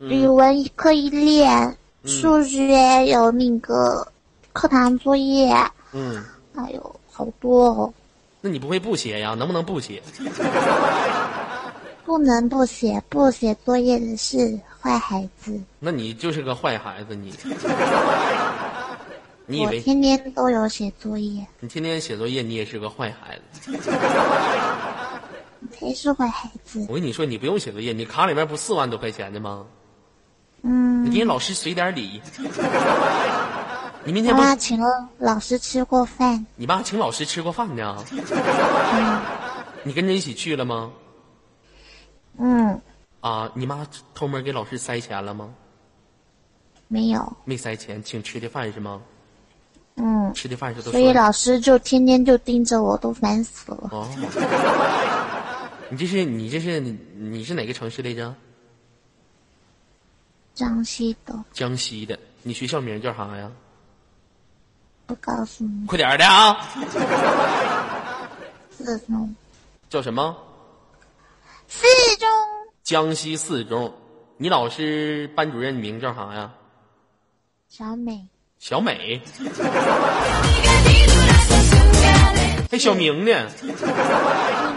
嗯语文课一练，数学有那个课堂作业，嗯，哎呦，好多哦，那你不会不写呀？能不能不写？不能不写，不写作业的是坏孩子。那你就是个坏孩子，你。你以为我天天都有写作业，你天天写作业，你也是个坏孩子？谁是坏孩子？我跟你说，你不用写作业，你卡里面不四万多块钱的吗？嗯你嗯，给人老师随点礼。你明天不我，妈请了老师吃过饭，你爸请老师吃过饭呢？嗯你跟着一起去了吗？嗯，啊，你妈偷摸给老师塞钱了吗？没有，没塞钱，请吃的饭是吗？嗯，吃的饭是都所以老师就天天就盯着我，都烦死了。哦。你这是你这是你是哪个城市来着？江西的，江西的。你学校名叫啥呀？不告诉你，快点的啊！叫什么？四中，江西四中。你老师班主任名叫啥呀？小美，小美。还小明呢？真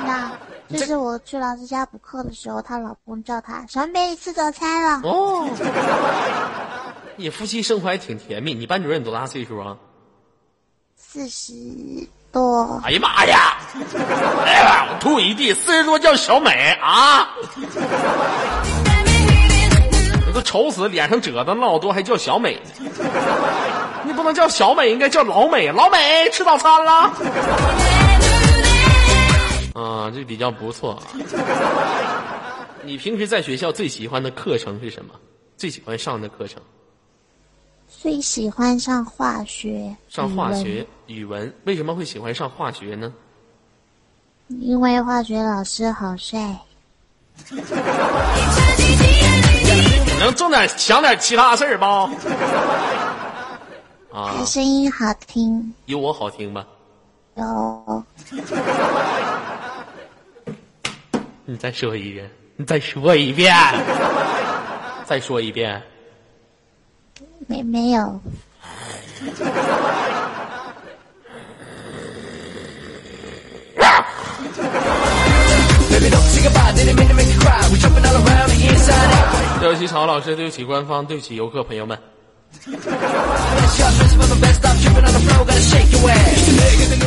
的，就是我去老师家补课的时候，他老公叫他小美吃早餐了。哦，你夫妻生活还挺甜蜜。你班主任多大岁数啊？四十多，哎呀妈呀！哎呀，我吐一地，四十多叫小美啊！你都丑死，脸上褶子那老多，还叫小美？你不能叫小美，应该叫老美。老美吃早餐了？啊，这比较不错啊。你平时在学校最喜欢的课程是什么？最喜欢上的课程？最喜欢上化学，上化学、语文。为什么会喜欢上化学呢？因为化学老师好帅。能重点想点其他事儿吧？啊他，声音好听，有我好听吧？有 你再说一遍，你再说一遍，再说一遍。没没有？对不起，曹老师，对不起官方，对不起游客朋友们。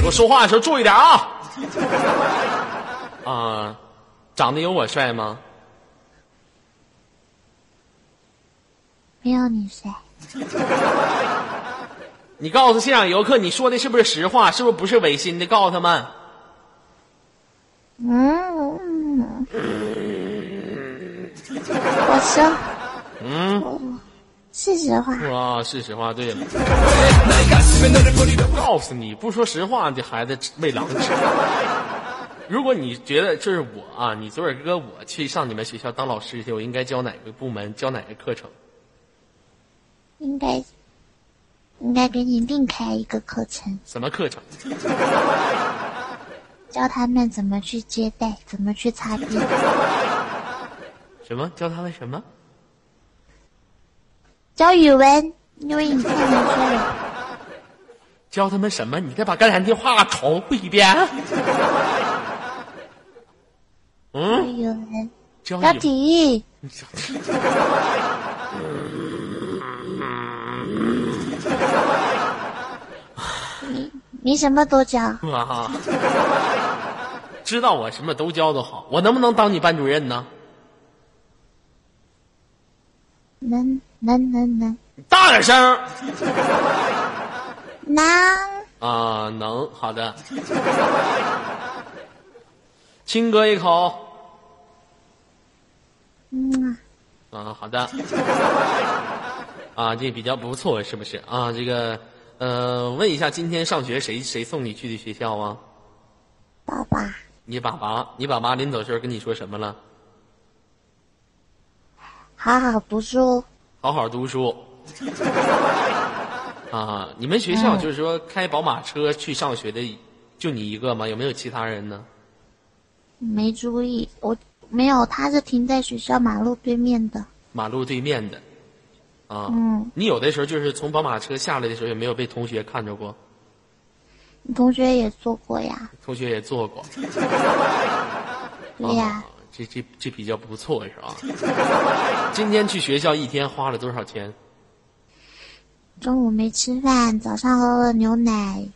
我说话的时候注意点啊！啊，长得有我帅吗？没有你帅。你告诉现场游客，你说的是不是实话？是不是不是违心的？告诉他们。嗯，我说嗯，是实话。哇，是实话。对了，告诉你，不说实话，这孩子喂狼吃。如果你觉得就是我啊，你左耳哥，我去上你们学校当老师去，我应该教哪个部门，教哪个课程？应该应该给你另开一个课程，什么课程？教他们怎么去接待，怎么去擦边，什么教他们什么？教语文，因为你太难说了。教他们什么？你再把刚才的话重复一遍。嗯教嗯，语文，教教体育，你 你什么都教。啊，知道我什么都教都好，我能不能当你班主任呢？能能能能你大点声能，啊！能，好的。亲哥一口嗯，啊，好的。啊，这比较不错，是不是啊？这个，呃，问一下，今天上学谁谁送你去的学校啊？爸爸，你爸爸，你爸爸临走时候跟你说什么了？好好读书。好好读书。啊，你们学校就是说开宝马车去上学的，就你一个吗？有没有其他人呢？没注意，我没有，他是停在学校马路对面的。马路对面的。啊，嗯，你有的时候就是从宝马车下来的时候，有没有被同学看着过？你同学也坐过呀？同学也坐过。对呀、啊，这这这比较不错是吧？今天去学校一天花了多少钱？中午没吃饭，早上喝了牛奶，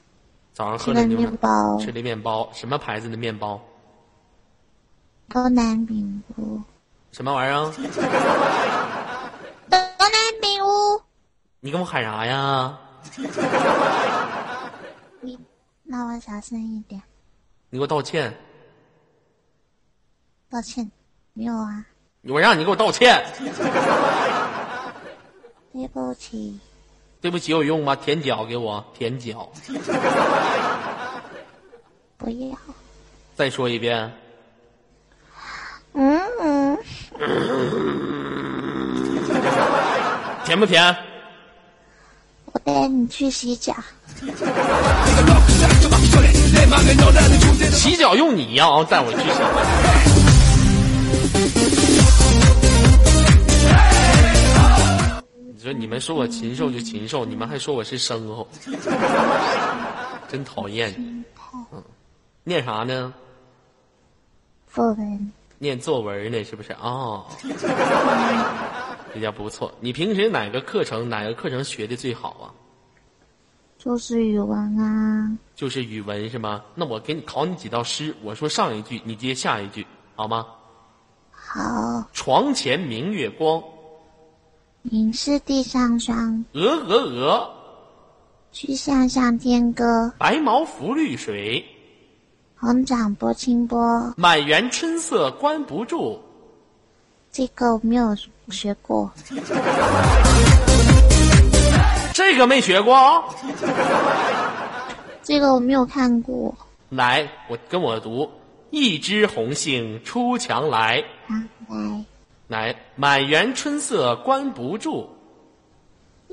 早上喝了牛奶面，包，吃了面包，什么牌子的面包？高南饼屋，什么玩意儿。你跟我喊啥呀？你，那我小声一点，你给我道歉！道歉，没有啊，我让你给我道歉。对不起。对不起，有用吗？舔脚给我舔脚。不要。再说一遍。嗯嗯，甜不甜？我带你去洗脚。洗脚用你呀、啊，带我去洗。你说你们说我禽兽就禽兽，你们还说我是牲口，真讨厌。嗯，念啥呢？作文，念作文呢，是不是？哦，比较不错。你平时哪个课程哪个课程学的最好啊？就是语文啊。就是语文是吗？那我给你考你几道诗，我说上一句，你接下一句，好吗？好，床前明月光，疑是地上霜，鹅鹅鹅，曲项向天歌。白毛浮绿水，红掌拨清波。满园春色关不住。这个我没有学过。这个没学过啊？这个我没有看过。来，我跟我读：一枝红杏出墙来，啊，来，来，满园春色关不住。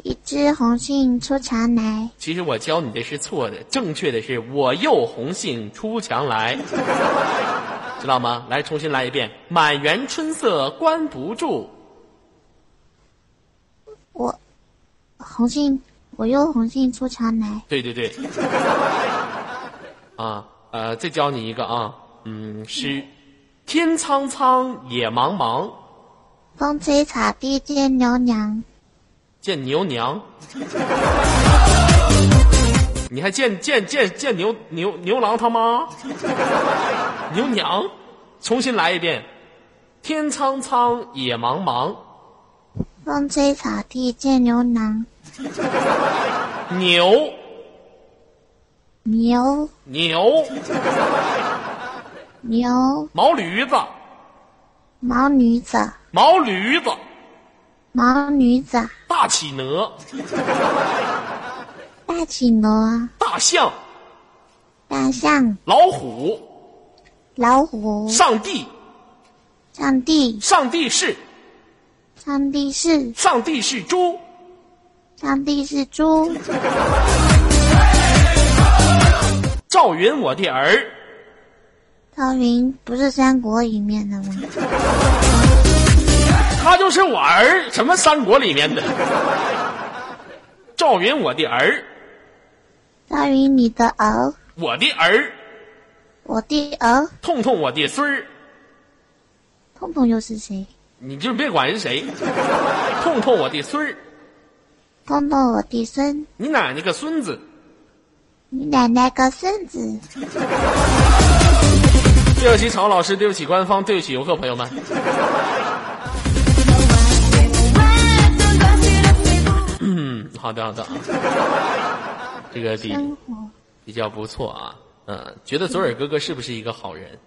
一枝红杏出墙来。其实我教你的是错的，正确的是我又红杏出墙来，知道吗？来，重新来一遍：满园春色关不住。我红杏，我又红杏出墙来。对对对。啊，呃，再教你一个啊，嗯，诗：天苍苍，野茫茫，风吹草低见牛娘。见牛娘。你还见见见见牛牛牛郎他妈？牛娘，重新来一遍：天苍苍，野茫茫，风吹草低见牛郎。牛。牛。牛。牛。毛驴子。毛驴子。毛驴子。毛驴子。大企鹅大企鹅大象。大象。老虎。老虎。上帝。上帝。上帝是。上帝是。上帝是猪。上帝是猪。赵云我的儿。赵云不是三国里面的吗？他就是我儿，什么三国里面的？赵云，我的儿，赵云，你的儿，我的儿，我的儿，痛痛我的孙儿，痛痛又是谁？你就别管是谁，痛痛我的孙儿，痛痛我的孙，你奶奶个孙子。你奶奶个孙子！对不起，曹老师，对不起，官方，对不起，游客朋友们。嗯，好的，好的，这个比比较不错啊。嗯，觉得左耳哥哥是不是一个好人？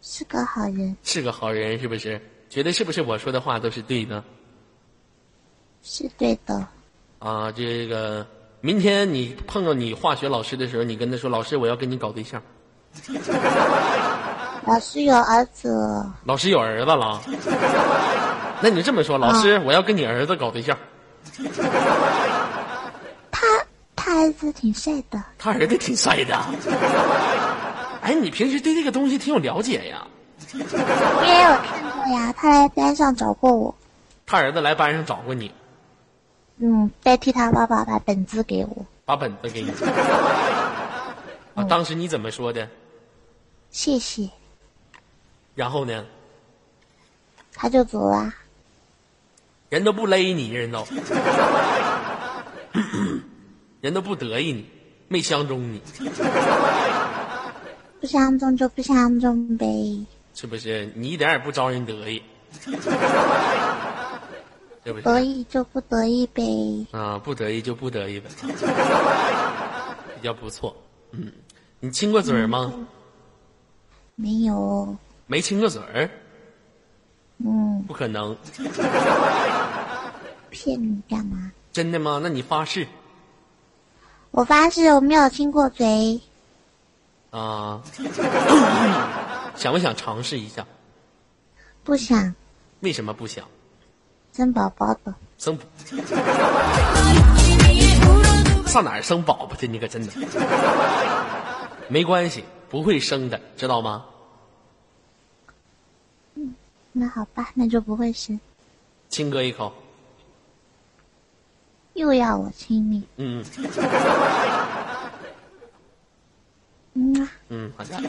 是个好人，是个好人，是不是？觉得是不是我说的话都是对的？是对的。啊，这个明天你碰到你化学老师的时候，你跟他说：“老师，我要跟你搞对象。老师有儿子，”老师有儿子了，那你就这么说：“老师，我要跟你儿子搞对象。他他儿子挺帅的，”他儿子挺帅的。哎，你平时对这个东西挺有了解呀？因为我看过呀，他来班上找过我，他儿子来班上找过你，嗯，代替他爸爸把本子给我，把本子给你。啊，当时你怎么说的？谢谢，然后呢？他就走了。人都不勒你，人都，人都不得意你，没相中你，不相中就不相中呗，是不是？你一点也不招人得意？得意就不得意呗。啊，不得意就不得意呗，比较不错。嗯，你亲过嘴儿吗？没有，没亲过嘴儿，嗯，不可能，骗你干嘛？真的吗？那你发誓我发誓我没有亲过嘴，啊？想不想尝试一下？不想为什么不想？生宝宝的。生 上哪儿生宝宝去？你可真的没关系，不会生的，知道吗？嗯那好吧，那就不会生。亲哥一口，又要我亲你，嗯嗯啊，嗯，好像。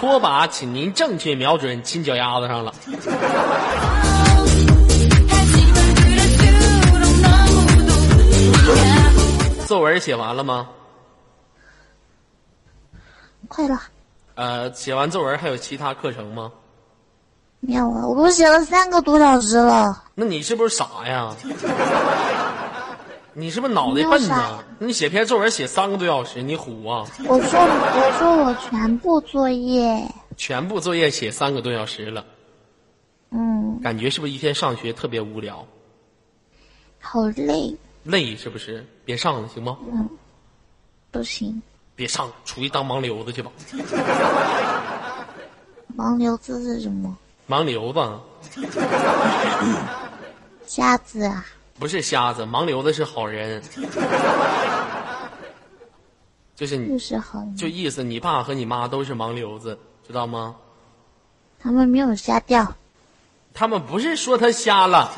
拖把，请您正确瞄准亲脚丫子上了。作文写完了吗？快了，呃，写完作文还有其他课程吗？没有啊，我都写了三个多小时了。那你是不是傻呀？你是不是脑袋笨呢？你写篇作文写三个多小时，你虎啊！我说我说我全部作业，全部作业写三个多小时了，嗯，感觉是不是一天上学特别无聊？好累，累是不是？别上了行吗？嗯不行，别上，出去当盲流子去吧。盲流子是什么？盲流子瞎子啊？不是瞎子，盲流子是好人，就是就你是好人，就意思，你爸和你妈都是盲流子，知道吗？他们没有瞎掉，他们不是说他瞎了，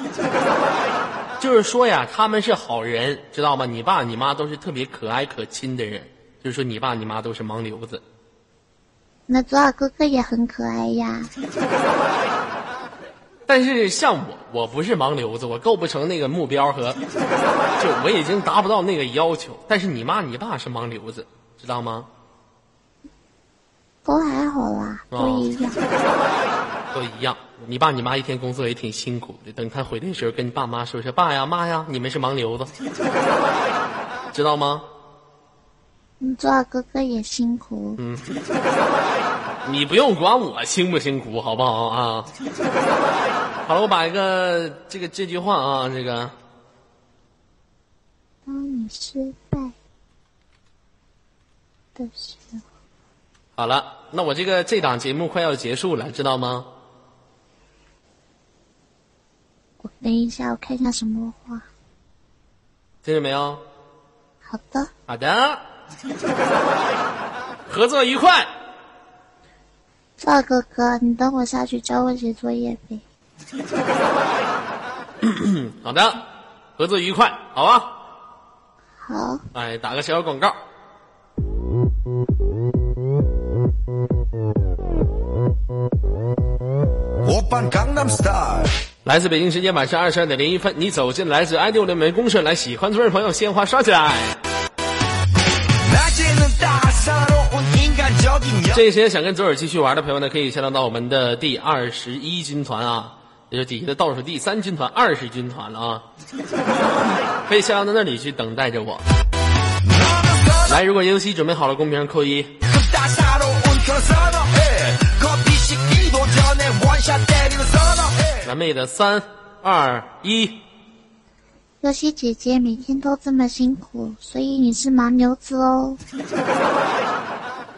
就是说呀，他们是好人，知道吗？你爸你妈都是特别可爱可亲的人，就是说你爸你妈都是盲流子。那左耳哥哥也很可爱呀。但是像我，我不是盲流子，我构不成那个目标和，就我已经达不到那个要求。但是你妈你爸是盲流子，知道吗？都还好啦，哦都一样。都一样。你爸你妈一天工作也挺辛苦的，等他回来的时候跟你爸妈说说，爸呀妈呀，你们是盲流子，知道吗？你做哥哥也辛苦。嗯你不用管我辛不辛苦，好不好啊？好了，我把一个这个这句话啊，这个当你失败的时候，好了。那我这个这档节目快要结束了，知道吗？我等一下，我看一下什么话。听见没有？好的，好的，合作愉快。左耳哥哥，你等我下去教我写作业呗。好的，合作愉快，好吧？好，哎，打个小广告。来自北京时间晚上二十二点零一分，你走进来自 i 六的美公社，来喜欢的朋友鲜花刷起来。这个时间想跟左耳继续玩的朋友呢，可以下载到我们的第二十一军团啊，也就是底下的倒数第三军团二十军团了啊，可以下到那里去等待着我。来，如果游戏准备好了，公屏上扣一。蓝妹的三二一，尤西姐姐每天都这么辛苦，所以你是牦牛子哦。